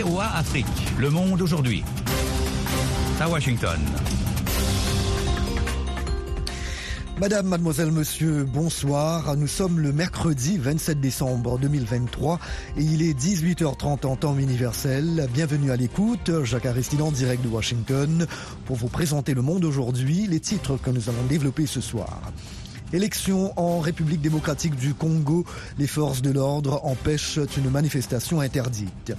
Afrique, le monde aujourd'hui. À Washington. Madame, mademoiselle, monsieur, bonsoir. Nous sommes le mercredi 27 décembre 2023 et il est 18h30 en temps universel. Bienvenue à l'écoute. Jacques Aristide en direct de Washington pour vous présenter le monde aujourd'hui, les titres que nous allons développer ce soir. Élection en République démocratique du Congo, les forces de l'ordre empêchent une manifestation interdite.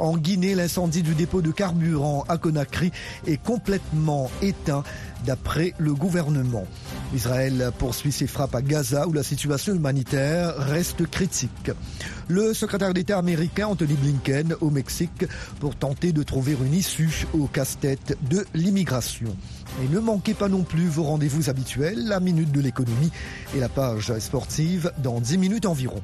En Guinée, l'incendie du dépôt de carburant à Conakry est complètement éteint d'après le gouvernement. Israël poursuit ses frappes à Gaza où la situation humanitaire reste critique. Le secrétaire d'État américain Anthony Blinken au Mexique pour tenter de trouver une issue au casse-tête de l'immigration. Et ne manquez pas non plus vos rendez-vous habituels, la minute de l'économie et la page sportive dans 10 minutes environ.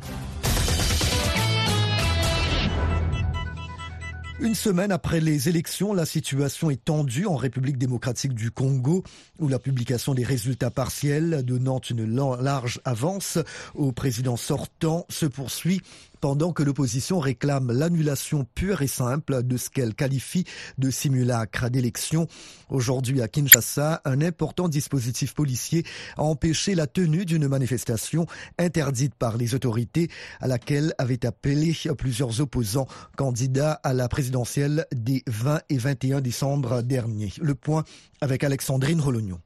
Une semaine après les élections, la situation est tendue en République démocratique du Congo, où la publication des résultats partiels donnant une large avance au président sortant se poursuit pendant que l'opposition réclame l'annulation pure et simple de ce qu'elle qualifie de simulacre d'élection. Aujourd'hui à Kinshasa, un important dispositif policier a empêché la tenue d'une manifestation interdite par les autorités à laquelle avaient appelé plusieurs opposants candidats à la présidentielle des 20 et 21 décembre dernier. Le point avec Alexandrine Rolognon.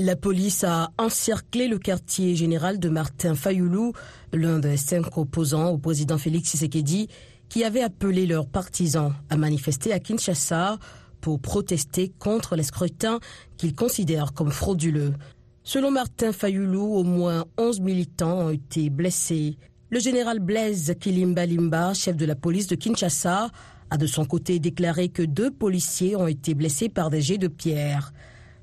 La police a encerclé le quartier général de Martin Fayoulou, l'un des cinq opposants au président Félix Tshisekedi, qui avait appelé leurs partisans à manifester à Kinshasa pour protester contre les scrutins qu'ils considèrent comme frauduleux. Selon Martin Fayoulou, au moins 11 militants ont été blessés. Le général Blaise Kilimbalimba, chef de la police de Kinshasa, a de son côté déclaré que deux policiers ont été blessés par des jets de pierre.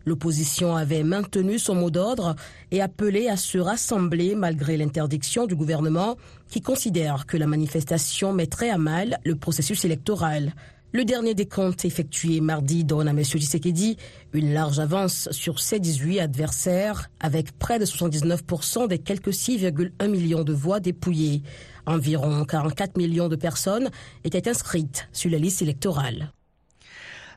L'opposition avait maintenu son mot d'ordre et appelé à se rassembler malgré l'interdiction du gouvernement qui considère que la manifestation mettrait à mal le processus électoral. Le dernier des comptes effectué mardi donne à M. Tshisekedi une large avance sur ses 18 adversaires avec près de 79% des quelques 6,1 millions de voix dépouillées. Environ 44 millions de personnes étaient inscrites sur la liste électorale.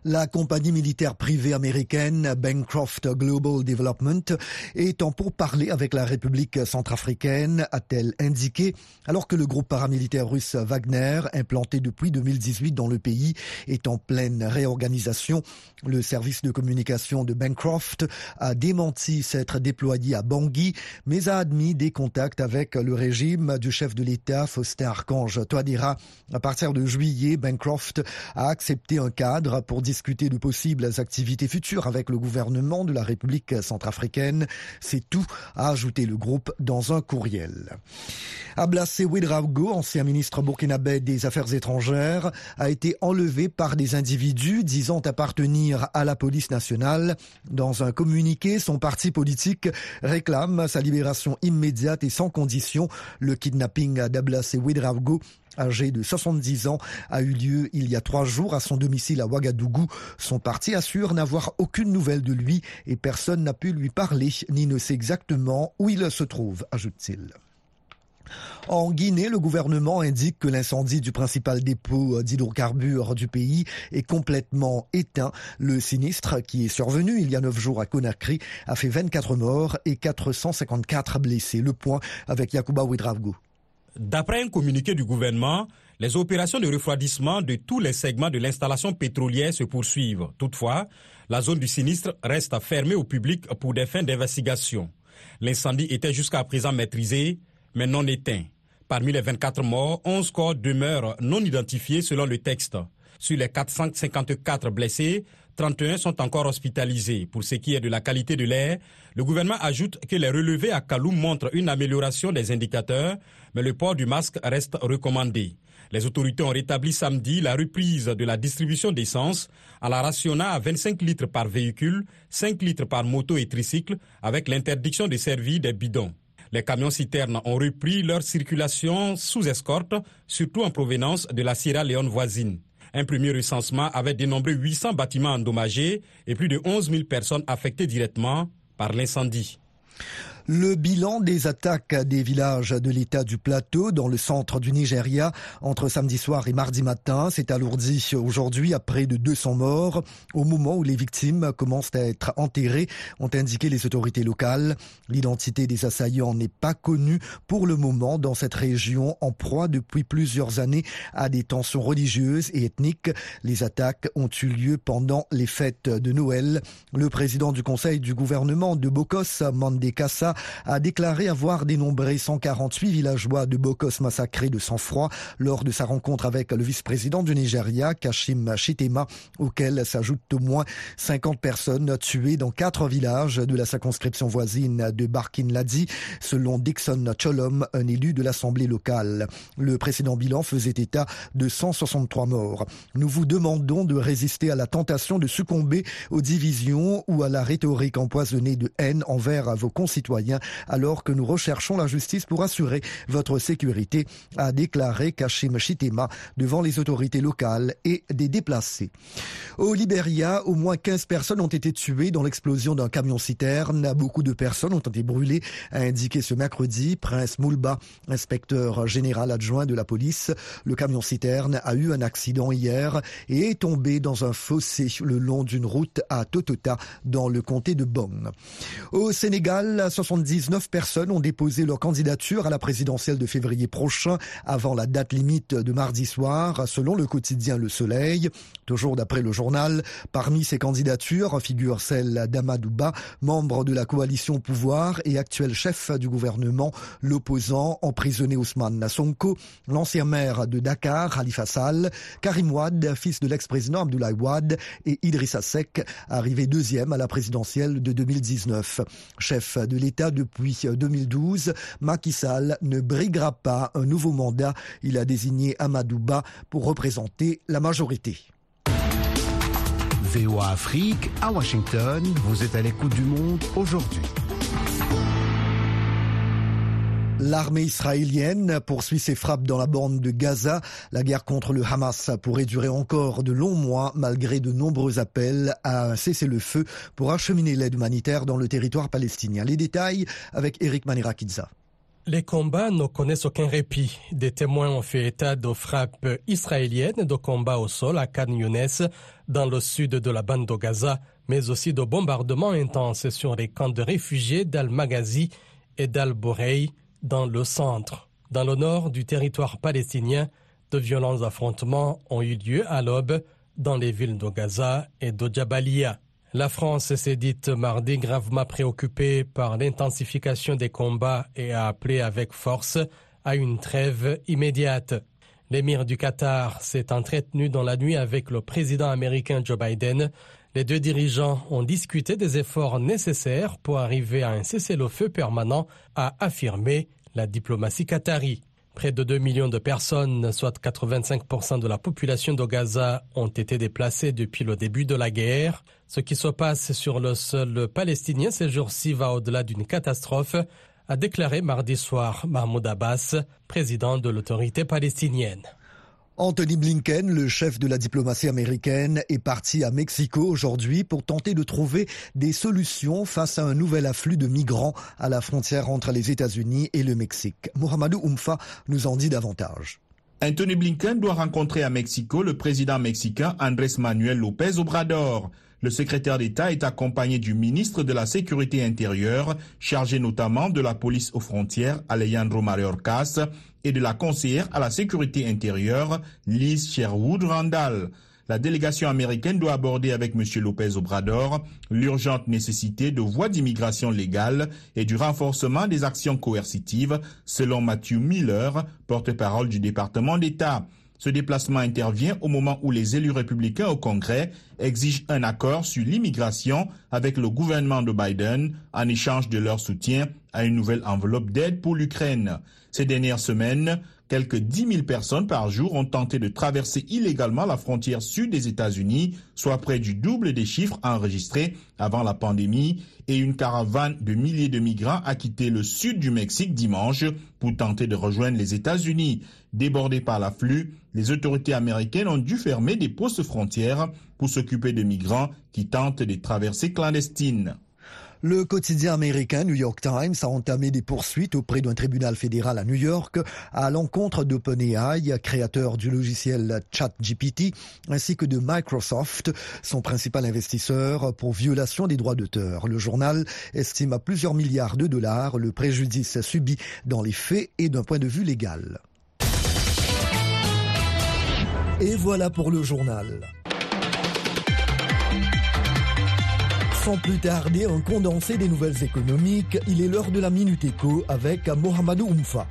La compagnie militaire privée américaine Bancroft Global Development est en pourparlers avec la République centrafricaine, a-t-elle indiqué, alors que le groupe paramilitaire russe Wagner, implanté depuis 2018 dans le pays, est en pleine réorganisation. Le service de communication de Bancroft a démenti s'être déployé à Bangui, mais a admis des contacts avec le régime du chef de l'État, Faustin Archange Touadéra. À partir de juillet, Bancroft a accepté un cadre pour de possibles activités futures avec le gouvernement de la République centrafricaine. C'est tout, a ajouté le groupe dans un courriel. Ablassé Ouedraogo, ancien ministre burkinabé des Affaires étrangères, a été enlevé par des individus disant appartenir à la police nationale. Dans un communiqué, son parti politique réclame sa libération immédiate et sans condition. Le kidnapping d'Ablassé Ouedraogo âgé de 70 ans, a eu lieu il y a trois jours à son domicile à Ouagadougou. Son parti assure n'avoir aucune nouvelle de lui et personne n'a pu lui parler ni ne sait exactement où il se trouve, ajoute-t-il. En Guinée, le gouvernement indique que l'incendie du principal dépôt d'hydrocarbures du pays est complètement éteint. Le sinistre, qui est survenu il y a neuf jours à Conakry, a fait 24 morts et 454 blessés. Le point avec Yacouba Ouedraogo. D'après un communiqué du gouvernement, les opérations de refroidissement de tous les segments de l'installation pétrolière se poursuivent. Toutefois, la zone du sinistre reste fermée au public pour des fins d'investigation. L'incendie était jusqu'à présent maîtrisé, mais non éteint. Parmi les 24 morts, 11 corps demeurent non identifiés selon le texte. Sur les 454 blessés, 31 sont encore hospitalisés. Pour ce qui est de la qualité de l'air, le gouvernement ajoute que les relevés à Kaloum montrent une amélioration des indicateurs, mais le port du masque reste recommandé. Les autorités ont rétabli samedi la reprise de la distribution d'essence à la rationnant à 25 litres par véhicule, 5 litres par moto et tricycle, avec l'interdiction de servir des bidons. Les camions citernes ont repris leur circulation sous escorte, surtout en provenance de la Sierra Leone voisine. Un premier recensement avait dénombré 800 bâtiments endommagés et plus de 11 000 personnes affectées directement par l'incendie. Le bilan des attaques des villages de l'État du Plateau dans le centre du Nigeria entre samedi soir et mardi matin s'est alourdi aujourd'hui à près de 200 morts au moment où les victimes commencent à être enterrées, ont indiqué les autorités locales. L'identité des assaillants n'est pas connue pour le moment dans cette région en proie depuis plusieurs années à des tensions religieuses et ethniques. Les attaques ont eu lieu pendant les fêtes de Noël. Le président du conseil du gouvernement de Bokos, Mandekassa, a déclaré avoir dénombré 148 villageois de Bokos massacrés de sang-froid lors de sa rencontre avec le vice-président du Nigeria, Kashim Chitema, auquel s'ajoutent au moins 50 personnes tuées dans quatre villages de la circonscription voisine de Barkin Ladi, selon Dixon Cholom, un élu de l'Assemblée locale. Le précédent bilan faisait état de 163 morts. Nous vous demandons de résister à la tentation de succomber aux divisions ou à la rhétorique empoisonnée de haine envers vos concitoyens alors que nous recherchons la justice pour assurer votre sécurité, a déclaré Kashim Chitema devant les autorités locales et des déplacés. Au Libéria, au moins 15 personnes ont été tuées dans l'explosion d'un camion-citerne. Beaucoup de personnes ont été brûlées, a indiqué ce mercredi Prince Moulba, inspecteur général adjoint de la police. Le camion-citerne a eu un accident hier et est tombé dans un fossé le long d'une route à Totota dans le comté de Bong. Au Sénégal, 79 personnes ont déposé leur candidature à la présidentielle de février prochain avant la date limite de mardi soir, selon le quotidien Le Soleil. Toujours d'après le journal, parmi ces candidatures figure celle d'Amadouba, membre de la coalition au pouvoir et actuel chef du gouvernement, l'opposant emprisonné Ousmane Nassonko, l'ancien maire de Dakar, Khalifa Sall, Karim Wad, fils de l'ex-président Abdoulaye Wad, et Idrissa Seck, arrivé deuxième à la présidentielle de 2019. Chef de l'État depuis 2012. Macky Sall ne briguera pas un nouveau mandat. Il a désigné Amadouba pour représenter la majorité. VOA Afrique, à Washington, vous êtes à l'écoute du monde aujourd'hui. L'armée israélienne poursuit ses frappes dans la bande de Gaza. La guerre contre le Hamas pourrait durer encore de longs mois malgré de nombreux appels à cesser le feu pour acheminer l'aide humanitaire dans le territoire palestinien. Les détails avec Eric Manirakidza. Les combats ne connaissent aucun répit. Des témoins ont fait état de frappes israéliennes de combats au sol à Khan Younes, dans le sud de la bande de Gaza, mais aussi de bombardements intenses sur les camps de réfugiés d'Al-Maghazi et d'Al-Bourei dans le centre. Dans le nord du territoire palestinien, de violents affrontements ont eu lieu à l'aube dans les villes de Gaza et de Jabalia. La France s'est dite mardi gravement préoccupée par l'intensification des combats et a appelé avec force à une trêve immédiate. L'émir du Qatar s'est entretenu dans la nuit avec le président américain Joe Biden. Les deux dirigeants ont discuté des efforts nécessaires pour arriver à un cessez-le-feu permanent, a affirmé la diplomatie qatari. Près de 2 millions de personnes, soit 85% de la population de Gaza, ont été déplacées depuis le début de la guerre. Ce qui se passe sur le sol palestinien ces jours-ci va au-delà d'une catastrophe, a déclaré mardi soir Mahmoud Abbas, président de l'autorité palestinienne. Anthony Blinken, le chef de la diplomatie américaine, est parti à Mexico aujourd'hui pour tenter de trouver des solutions face à un nouvel afflux de migrants à la frontière entre les États-Unis et le Mexique. Mohamedou Oumfa nous en dit davantage. Anthony Blinken doit rencontrer à Mexico le président mexicain Andrés Manuel López Obrador. Le secrétaire d'État est accompagné du ministre de la Sécurité intérieure, chargé notamment de la police aux frontières, Alejandro Mayorkas, et de la conseillère à la sécurité intérieure, Liz Sherwood Randall. La délégation américaine doit aborder avec M. Lopez Obrador l'urgente nécessité de voies d'immigration légale et du renforcement des actions coercitives, selon Matthew Miller, porte-parole du département d'État. Ce déplacement intervient au moment où les élus républicains au Congrès exigent un accord sur l'immigration avec le gouvernement de Biden en échange de leur soutien à une nouvelle enveloppe d'aide pour l'Ukraine. Ces dernières semaines, quelques 10 000 personnes par jour ont tenté de traverser illégalement la frontière sud des États-Unis, soit près du double des chiffres enregistrés avant la pandémie, et une caravane de milliers de migrants a quitté le sud du Mexique dimanche pour tenter de rejoindre les États-Unis. Débordés par l'afflux, les autorités américaines ont dû fermer des postes frontières pour s'occuper de migrants qui tentent des traversées clandestines. Le quotidien américain New York Times a entamé des poursuites auprès d'un tribunal fédéral à New York à l'encontre d'OpenAI, créateur du logiciel ChatGPT, ainsi que de Microsoft, son principal investisseur, pour violation des droits d'auteur. Le journal estime à plusieurs milliards de dollars le préjudice subi dans les faits et d'un point de vue légal. Et voilà pour le journal. Plus tarder, un condensé des nouvelles économiques, il est l'heure de la Minute Éco avec Mohamedou Oumfa.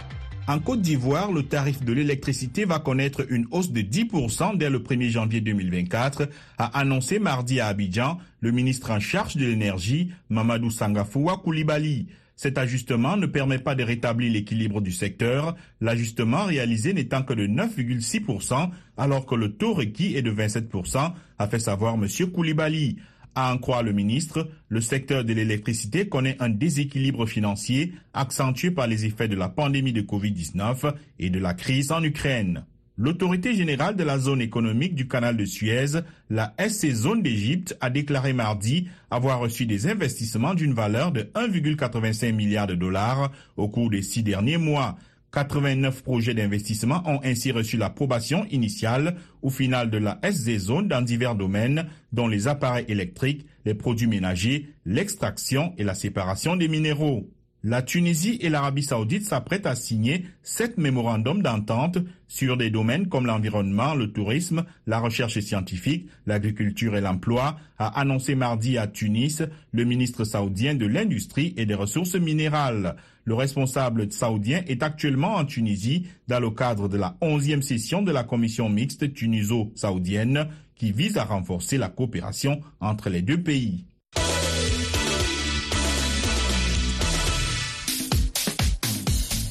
En Côte d'Ivoire, le tarif de l'électricité va connaître une hausse de 10% dès le 1er janvier 2024, a annoncé mardi à Abidjan le ministre en charge de l'énergie, Mamadou Sangafoua Koulibaly. Cet ajustement ne permet pas de rétablir l'équilibre du secteur, l'ajustement réalisé n'étant que de 9,6%, alors que le taux requis est de 27%, a fait savoir M. Koulibaly. À en croire le ministre, le secteur de l'électricité connaît un déséquilibre financier accentué par les effets de la pandémie de Covid-19 et de la crise en Ukraine. L'autorité générale de la zone économique du canal de Suez, la SC Zone d'Égypte, a déclaré mardi avoir reçu des investissements d'une valeur de 1,85 milliard de dollars au cours des six derniers mois. 89 projets d'investissement ont ainsi reçu l'approbation initiale ou finale de la SZ Zone dans divers domaines, dont les appareils électriques, les produits ménagers, l'extraction et la séparation des minéraux. La Tunisie et l'Arabie saoudite s'apprêtent à signer sept mémorandums d'entente sur des domaines comme l'environnement, le tourisme, la recherche scientifique, l'agriculture et l'emploi, a annoncé mardi à Tunis le ministre saoudien de l'Industrie et des Ressources minérales. Le responsable saoudien est actuellement en Tunisie dans le cadre de la 11e session de la commission mixte tuniso-saoudienne qui vise à renforcer la coopération entre les deux pays.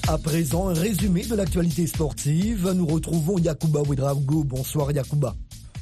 À présent, un résumé de l'actualité sportive. Nous retrouvons Yacouba Ouedraogo. Bonsoir Yacouba.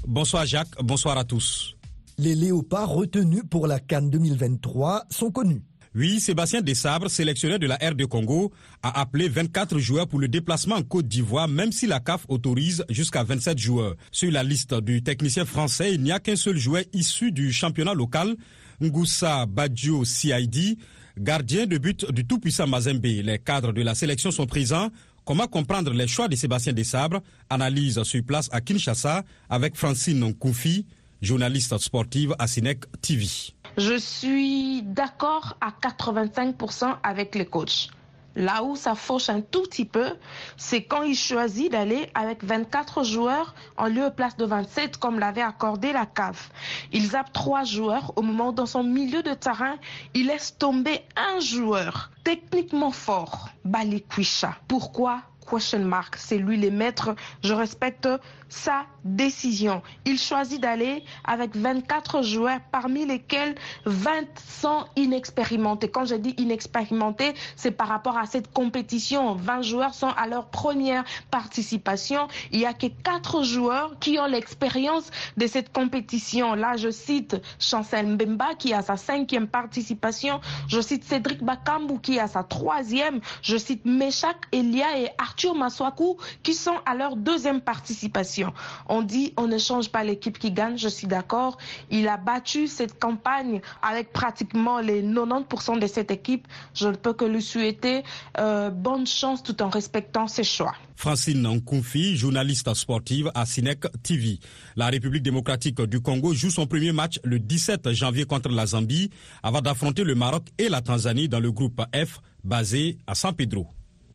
Bonsoir Jacques, bonsoir à tous. Les léopards retenus pour la Cannes 2023 sont connus. Oui, Sébastien Dessabres, sélectionneur de la R de Congo, a appelé 24 joueurs pour le déplacement en Côte d'Ivoire, même si la CAF autorise jusqu'à 27 joueurs. Sur la liste du technicien français, il n'y a qu'un seul joueur issu du championnat local, Ngoussa Badjo CID, gardien de but du tout-puissant Mazembe. Les cadres de la sélection sont présents. Comment comprendre les choix de Sébastien Dessabres Analyse sur place à Kinshasa avec Francine Koufi, journaliste sportive à Cinec TV. Je suis d'accord à 85% avec les coachs. Là où ça fauche un tout petit peu, c'est quand il choisit d'aller avec 24 joueurs en lieu et place de 27 comme l'avait accordé la CAF. Il zappe trois joueurs au moment où dans son milieu de terrain, il laisse tomber un joueur techniquement fort, Balikwisha. Pourquoi? Question mark. C'est lui le maître. Je respecte sa décision. Il choisit d'aller avec 24 joueurs, parmi lesquels 20 sont inexpérimentés. Quand je dis inexpérimentés, c'est par rapport à cette compétition. 20 joueurs sont à leur première participation. Il n'y a que 4 joueurs qui ont l'expérience de cette compétition. Là, je cite Chancel Mbemba qui a sa cinquième participation. Je cite Cédric Bakambu qui a sa troisième. Je cite Meshak Elia et Arthur Maswaku qui sont à leur deuxième participation. On dit on ne change pas l'équipe qui gagne, je suis d'accord. Il a battu cette campagne avec pratiquement les 90% de cette équipe. Je ne peux que lui souhaiter euh, bonne chance tout en respectant ses choix. Francine Nkunfi, journaliste sportive à Cinec TV. La République démocratique du Congo joue son premier match le 17 janvier contre la Zambie avant d'affronter le Maroc et la Tanzanie dans le groupe F basé à San Pedro.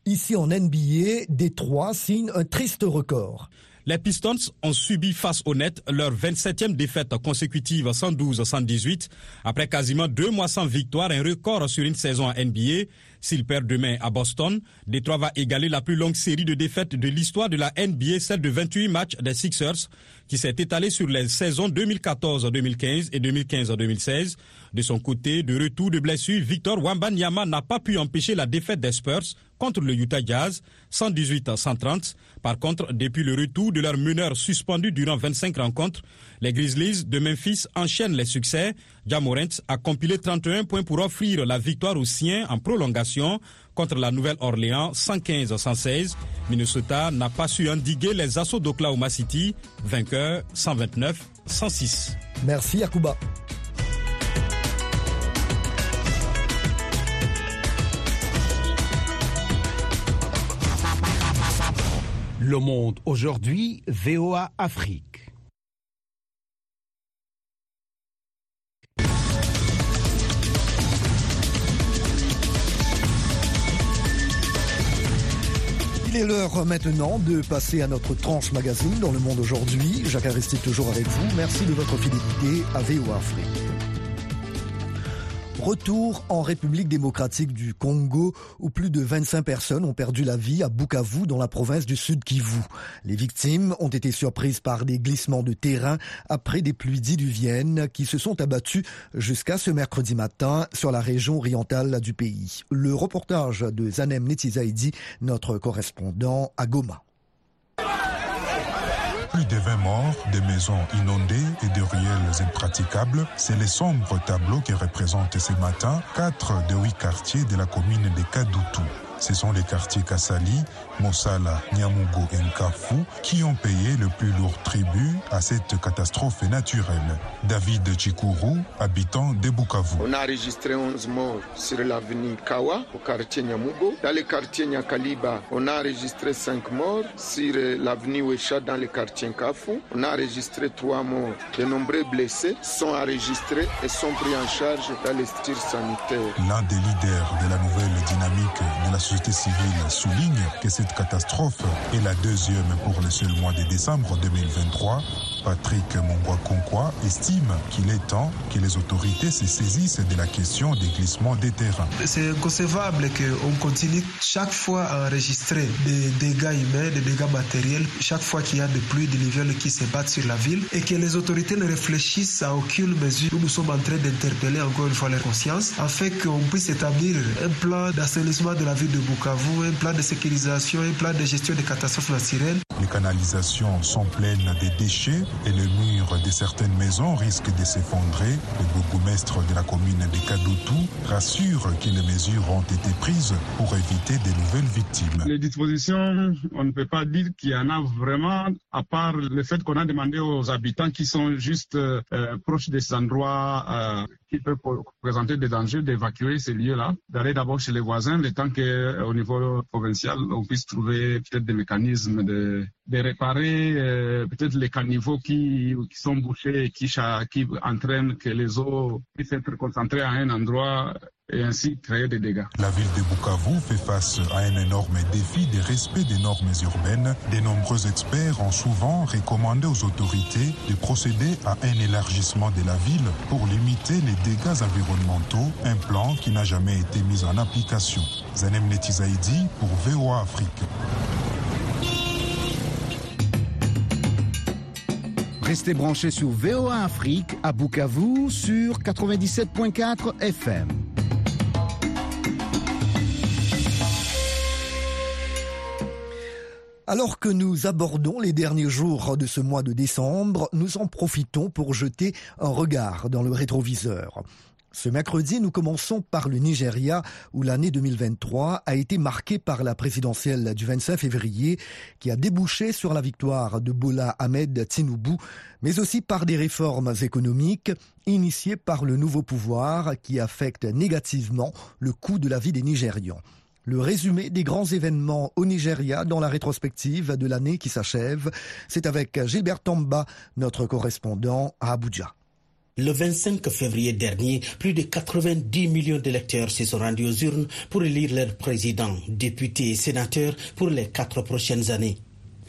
Ici en NBA, Détroit signe un triste record. Les Pistons ont subi face au net leur 27e défaite consécutive 112-118 après quasiment deux mois sans victoire, un record sur une saison en NBA. S'ils perdent demain à Boston, Détroit va égaler la plus longue série de défaites de l'histoire de la NBA, celle de 28 matchs des Sixers, qui s'est étalée sur les saisons 2014-2015 et 2015-2016. De son côté, de retour de blessure, Victor Wambanyama n'a pas pu empêcher la défaite des Spurs contre le Utah Jazz, 118 à 130. Par contre, depuis le retour de leur meneur suspendu durant 25 rencontres, les Grizzlies de Memphis enchaînent les succès. Jamorant a compilé 31 points pour offrir la victoire aux siens en prolongation contre la Nouvelle-Orléans 115-116. Minnesota n'a pas su endiguer les assauts d'Oklahoma City, vainqueur 129-106. Merci Akuba. Le Monde aujourd'hui, VOA Afrique. Il est l'heure maintenant de passer à notre tranche magazine dans le monde aujourd'hui. Jacques Aristide toujours avec vous. Merci de votre fidélité à VOA Afrique. Retour en République démocratique du Congo où plus de 25 personnes ont perdu la vie à Bukavu dans la province du Sud Kivu. Les victimes ont été surprises par des glissements de terrain après des pluies diluviennes qui se sont abattues jusqu'à ce mercredi matin sur la région orientale du pays. Le reportage de Zanem Netizaidi, notre correspondant à Goma. Plus de 20 morts, des maisons inondées et des ruelles impraticables, c'est le sombre tableau qui représente ce matin quatre de huit quartiers de la commune de Kadoutou. Ce sont les quartiers Kassali, Mossala, Nyamugo et Nkafu qui ont payé le plus lourd tribut à cette catastrophe naturelle. David Chikuru, habitant de Bukavu. On a enregistré 11 morts sur l'avenue Kawa, au quartier Nyamugo. Dans le quartier Nyakaliba, on a enregistré 5 morts. Sur l'avenue Wecha, dans le quartier Nkafu, on a enregistré 3 morts. De nombreux blessés sont enregistrés et sont pris en charge dans les structures sanitaires. L'un des leaders de la nouvelle dynamique de la société civile souligne que cette catastrophe est la deuxième pour le seul mois de décembre 2023. Patrick Mongwa estime qu'il est temps que les autorités se saisissent de la question des glissements des terrains. C'est inconcevable qu'on continue chaque fois à enregistrer des dégâts humains, des dégâts matériels, chaque fois qu'il y a des pluies diluviales qui se battent sur la ville et que les autorités ne réfléchissent à aucune mesure. Nous, nous sommes en train d'interpeller encore une fois leur conscience afin qu'on puisse établir un plan d'assainissement de la ville de Bukavu, un plan de sécurisation, un plan de gestion des catastrophes naturelles. Les canalisations sont pleines de déchets et le mur de certaines maisons risque de s'effondrer. Le bourgmestre de la commune de Kadoutou rassure que les mesures ont été prises pour éviter de nouvelles victimes. Les dispositions, on ne peut pas dire qu'il y en a vraiment, à part le fait qu'on a demandé aux habitants qui sont juste euh, proches de ces endroits euh, qui peuvent présenter des dangers d'évacuer ces lieux-là, d'aller d'abord chez les voisins, le temps qu'au niveau provincial, on puisse trouver peut-être des mécanismes de, de réparer euh, peut-être les caniveaux qui, qui sont bouchés et qui, entraînent que les eaux puissent être concentrées à un endroit et ainsi créer des dégâts. La ville de Bukavu fait face à un énorme défi de respect des normes urbaines. De nombreux experts ont souvent recommandé aux autorités de procéder à un élargissement de la ville pour limiter les dégâts environnementaux, un plan qui n'a jamais été mis en application. Zanem Netizaidi pour VOA Afrique. Restez branchés sur VOA Afrique à Bukavu sur 97.4 FM. Alors que nous abordons les derniers jours de ce mois de décembre, nous en profitons pour jeter un regard dans le rétroviseur. Ce mercredi, nous commençons par le Nigeria, où l'année 2023 a été marquée par la présidentielle du 25 février, qui a débouché sur la victoire de Bola Ahmed Tinubu, mais aussi par des réformes économiques initiées par le nouveau pouvoir qui affectent négativement le coût de la vie des Nigérians. Le résumé des grands événements au Nigeria dans la rétrospective de l'année qui s'achève, c'est avec Gilbert Tamba, notre correspondant à Abuja. Le 25 février dernier, plus de 90 millions d'électeurs se sont rendus aux urnes pour élire leur président, député et sénateur pour les quatre prochaines années.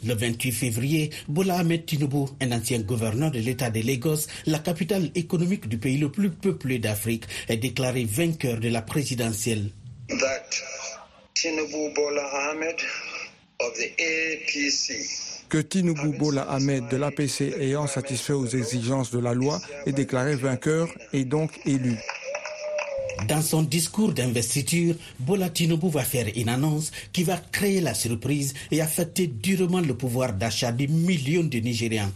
Le 28 février, Bola Ahmed Tinubu, un ancien gouverneur de l'État de Lagos, la capitale économique du pays le plus peuplé d'Afrique, est déclaré vainqueur de la présidentielle. Que Tinubu Bola Ahmed de l'APC ayant satisfait aux exigences de la loi est déclaré vainqueur et donc élu. Dans son discours d'investiture, Bola Tinubu va faire une annonce qui va créer la surprise et affecter durement le pouvoir d'achat des millions de Nigériens.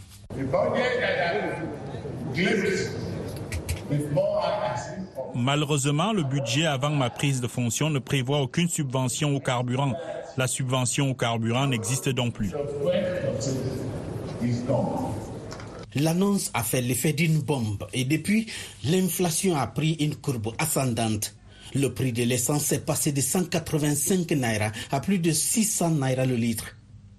Malheureusement, le budget avant ma prise de fonction ne prévoit aucune subvention au carburant. La subvention au carburant n'existe donc plus. L'annonce a fait l'effet d'une bombe et depuis, l'inflation a pris une courbe ascendante. Le prix de l'essence est passé de 185 naira à plus de 600 naira le litre.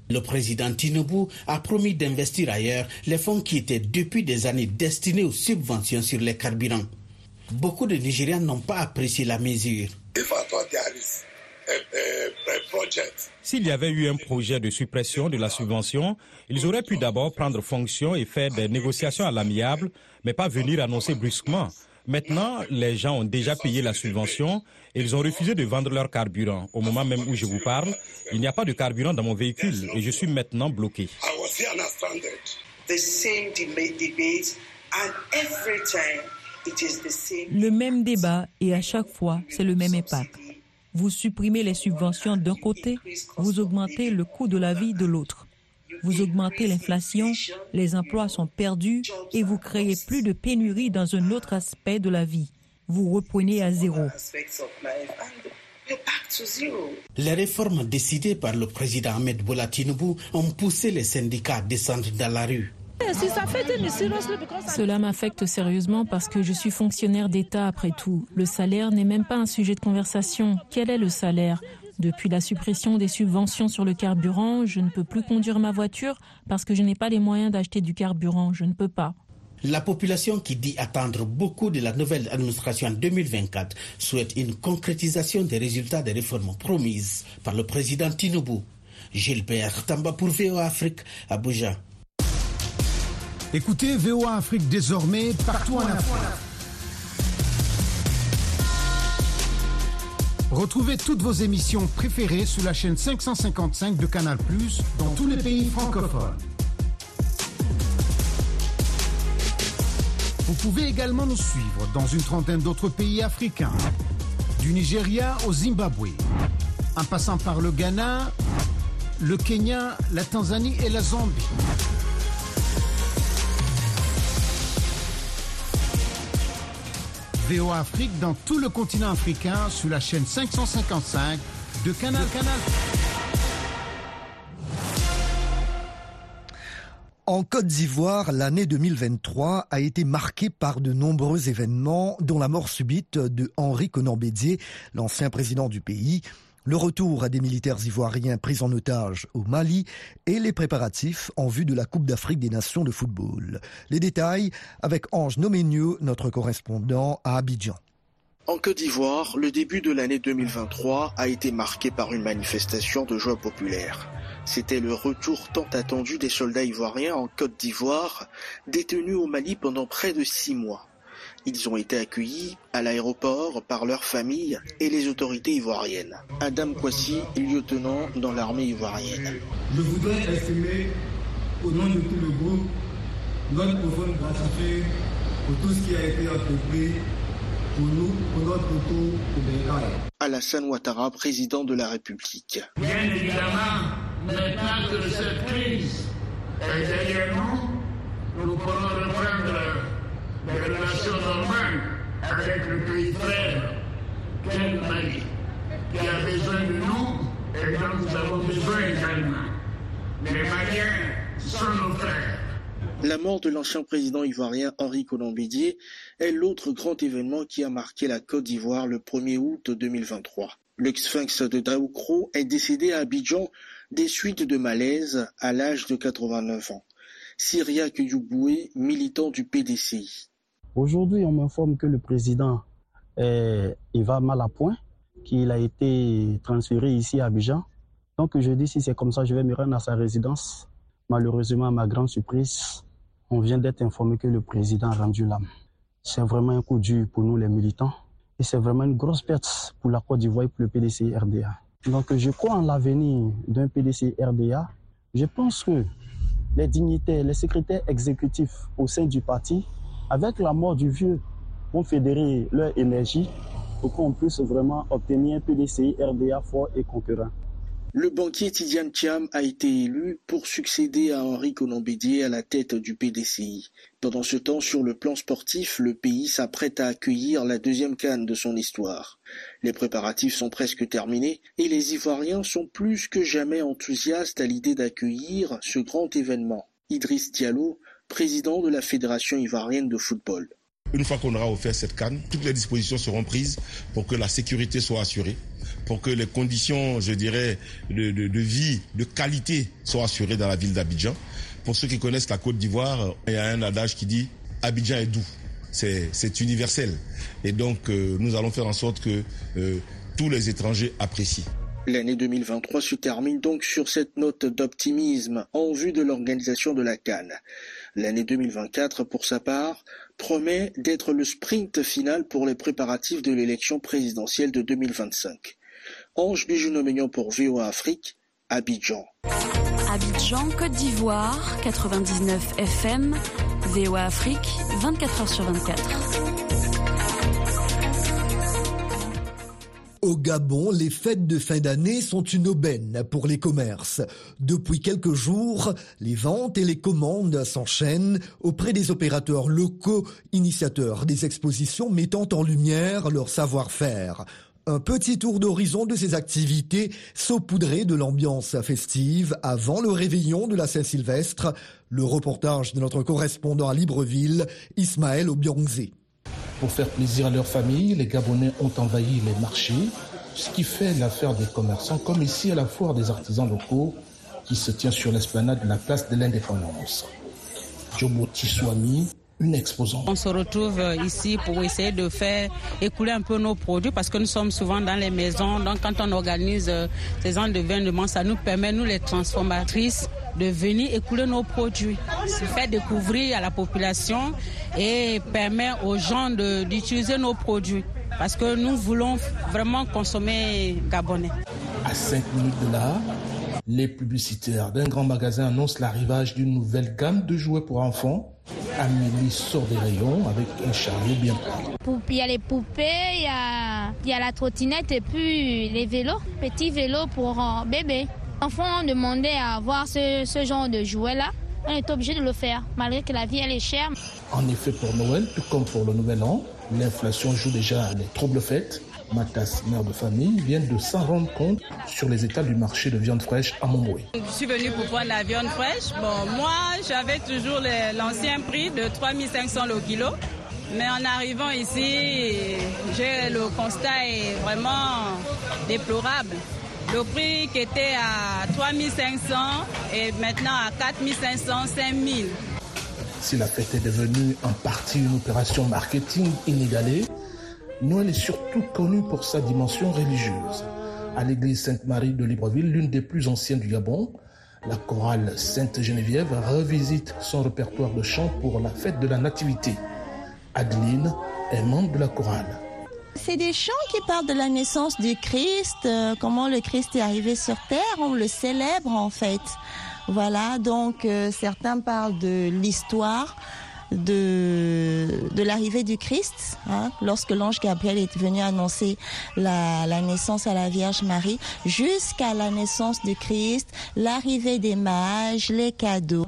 Le président Tinubu a promis d'investir ailleurs les fonds qui étaient depuis des années destinés aux subventions sur les carburants. Beaucoup de Nigériens n'ont pas apprécié la mesure. S'il y avait eu un projet de suppression de la subvention, ils auraient pu d'abord prendre fonction et faire des négociations à l'amiable, mais pas venir annoncer brusquement. Maintenant, les gens ont déjà payé la subvention et ils ont refusé de vendre leur carburant. Au moment même où je vous parle, il n'y a pas de carburant dans mon véhicule et je suis maintenant bloqué. Le même débat et à chaque fois, c'est le même impact. Vous supprimez les subventions d'un côté, vous augmentez le coût de la vie de l'autre. Vous augmentez l'inflation, les emplois sont perdus et vous créez plus de pénurie dans un autre aspect de la vie. Vous reprenez à zéro. Les réformes décidées par le président Ahmed Bola ont poussé les syndicats à descendre dans la rue. Cela m'affecte sérieusement parce que je suis fonctionnaire d'État après tout. Le salaire n'est même pas un sujet de conversation. Quel est le salaire? Depuis la suppression des subventions sur le carburant, je ne peux plus conduire ma voiture parce que je n'ai pas les moyens d'acheter du carburant. Je ne peux pas. La population qui dit attendre beaucoup de la nouvelle administration en 2024 souhaite une concrétisation des résultats des réformes promises par le président Tinubu. Gilbert Tamba pour VOA Afrique, Abuja. Écoutez VOA Afrique désormais partout en Afrique. Retrouvez toutes vos émissions préférées sur la chaîne 555 de Canal Plus dans tous les pays francophones. Vous pouvez également nous suivre dans une trentaine d'autres pays africains, du Nigeria au Zimbabwe, en passant par le Ghana, le Kenya, la Tanzanie et la Zambie. VOA Afrique dans tout le continent africain sur la chaîne 555 de Canal Canal. En Côte d'Ivoire, l'année 2023 a été marquée par de nombreux événements, dont la mort subite de Henri Conan Bédier, l'ancien président du pays, le retour à des militaires ivoiriens pris en otage au Mali et les préparatifs en vue de la Coupe d'Afrique des Nations de football. Les détails avec Ange Noménieux, notre correspondant à Abidjan. En Côte d'Ivoire, le début de l'année 2023 a été marqué par une manifestation de joie populaire. C'était le retour tant attendu des soldats ivoiriens en Côte d'Ivoire, détenus au Mali pendant près de six mois. Ils ont été accueillis à l'aéroport par leurs familles et les autorités ivoiriennes. Adam Kwasi, lieutenant dans l'armée ivoirienne. Je voudrais exprimer au nom de tout le groupe notre profonde gratitude pour tout ce qui a été entrepris pour nous, pour notre retour au Bécaye. Alassane Ouattara, président de la République. Bien évidemment, maintenant que cette crise est derrière nous, nous pourrons reprendre avec le pays frère qui a besoin de nous et dont nous avons besoin également. Les Maliens sont nos frères. La mort de l'ancien président ivoirien Henri Colombidier est l'autre grand événement qui a marqué la Côte d'Ivoire le 1er août 2023. Le sphinx de Daoukro est décédé à Abidjan des suites de malaise à l'âge de 89 ans. Syria Kuyuboué, militant du PDCI. Aujourd'hui, on m'informe que le président il va mal à point, qu'il a été transféré ici à Abidjan. Donc je dis si c'est comme ça, je vais me rendre à sa résidence. Malheureusement, à ma grande surprise, on vient d'être informé que le président a rendu l'âme. C'est vraiment un coup dur pour nous les militants et c'est vraiment une grosse perte pour la Côte d'Ivoire et pour le PDC RDA. Donc je crois en l'avenir d'un PDC RDA. Je pense que les dignitaires, les secrétaires exécutifs au sein du parti avec la mort du vieux, vont fédérer leur énergie pour qu'on puisse vraiment obtenir un PDCI RDA fort et concurrent. Le banquier Tidiane Thiam a été élu pour succéder à Henri Conan-Bédier à la tête du PDCI. Pendant ce temps, sur le plan sportif, le pays s'apprête à accueillir la deuxième canne de son histoire. Les préparatifs sont presque terminés et les Ivoiriens sont plus que jamais enthousiastes à l'idée d'accueillir ce grand événement. Idriss Diallo, président de la Fédération ivoirienne de football. Une fois qu'on aura offert cette canne, toutes les dispositions seront prises pour que la sécurité soit assurée, pour que les conditions, je dirais, de, de vie, de qualité soient assurées dans la ville d'Abidjan. Pour ceux qui connaissent la Côte d'Ivoire, il y a un adage qui dit Abidjan est doux. C'est universel. Et donc, euh, nous allons faire en sorte que euh, tous les étrangers apprécient. L'année 2023 se termine donc sur cette note d'optimisme en vue de l'organisation de la Cannes. L'année 2024, pour sa part, promet d'être le sprint final pour les préparatifs de l'élection présidentielle de 2025. Ange Bijounomignon pour VOA Afrique, Abidjan. Abidjan, Côte d'Ivoire, 99 FM, VOA Afrique, 24 h sur 24. Au Gabon, les fêtes de fin d'année sont une aubaine pour les commerces. Depuis quelques jours, les ventes et les commandes s'enchaînent auprès des opérateurs locaux, initiateurs des expositions mettant en lumière leur savoir-faire. Un petit tour d'horizon de ces activités saupoudré de l'ambiance festive avant le réveillon de la Saint-Sylvestre. Le reportage de notre correspondant à Libreville, Ismaël Obiongzé. Pour faire plaisir à leur famille, les Gabonais ont envahi les marchés, ce qui fait l'affaire des commerçants, comme ici à la foire des artisans locaux qui se tient sur l'esplanade de la place de l'indépendance. Une exposante. On se retrouve euh, ici pour essayer de faire écouler un peu nos produits parce que nous sommes souvent dans les maisons. Donc quand on organise euh, ces ans d'événements, ça nous permet, nous les transformatrices, de venir écouler nos produits. Se fait découvrir à la population et permet aux gens d'utiliser nos produits parce que nous voulons vraiment consommer gabonais. À 5 minutes de là, les publicitaires d'un grand magasin annoncent l'arrivage d'une nouvelle gamme de jouets pour enfants. Amélie sort des rayons avec un chariot bien plein. Il y a les poupées, il y a, il y a la trottinette et puis les vélos, petits vélos pour bébés enfants ont demandé à avoir ce, ce genre de jouet-là. On est obligé de le faire, malgré que la vie elle est chère. En effet, pour Noël, tout comme pour le Nouvel An, l'inflation joue déjà les troubles fêtes. Matas, mère de famille, vient de s'en rendre compte sur les états du marché de viande fraîche à Montbroué. Je suis venue pour prendre la viande fraîche. Bon, moi, j'avais toujours l'ancien prix de 3500 le kilo. Mais en arrivant ici, le constat est vraiment déplorable. Le prix qui était à 3500 et maintenant à 4500, 5000. Si la fête est devenue en partie une opération marketing inégalée, Noël est surtout connu pour sa dimension religieuse. À l'église Sainte-Marie de Libreville, l'une des plus anciennes du Gabon, la chorale Sainte-Geneviève revisite son répertoire de chants pour la fête de la Nativité. Adeline est membre de la chorale. C'est des chants qui parlent de la naissance du Christ, euh, comment le Christ est arrivé sur terre, on le célèbre en fait. Voilà, donc euh, certains parlent de l'histoire de, de l'arrivée du Christ, hein, lorsque l'ange Gabriel est venu annoncer la, la naissance à la Vierge Marie, jusqu'à la naissance du Christ, l'arrivée des mages, les cadeaux.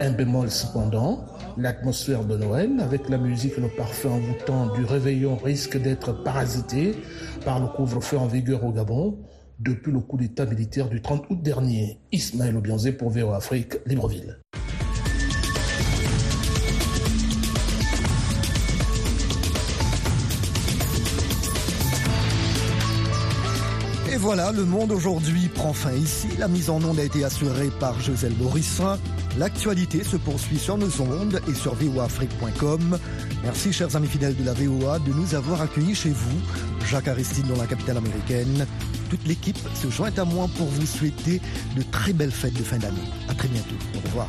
Un bémol cependant, L'atmosphère de Noël, avec la musique et le parfum envoûtant du réveillon, risque d'être parasité par le couvre-feu en vigueur au Gabon depuis le coup d'État militaire du 30 août dernier. Ismaël Obianzé pour VO Afrique, Libreville. Voilà, le monde aujourd'hui prend fin ici. La mise en onde a été assurée par Joselle Borissin. L'actualité se poursuit sur nos ondes et sur voafrique.com. Merci, chers amis fidèles de la VOA, de nous avoir accueillis chez vous. Jacques Aristide dans la capitale américaine. Toute l'équipe se joint à moi pour vous souhaiter de très belles fêtes de fin d'année. À très bientôt. Au revoir.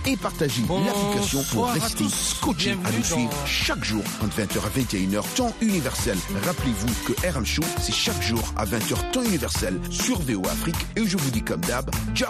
et partager l'application pour rester scotché à nous suivre chaque jour entre 20h à 21h, temps universel. Rappelez-vous que RM Show, c'est chaque jour à 20h, temps universel sur VO Afrique. Et je vous dis comme d'hab, job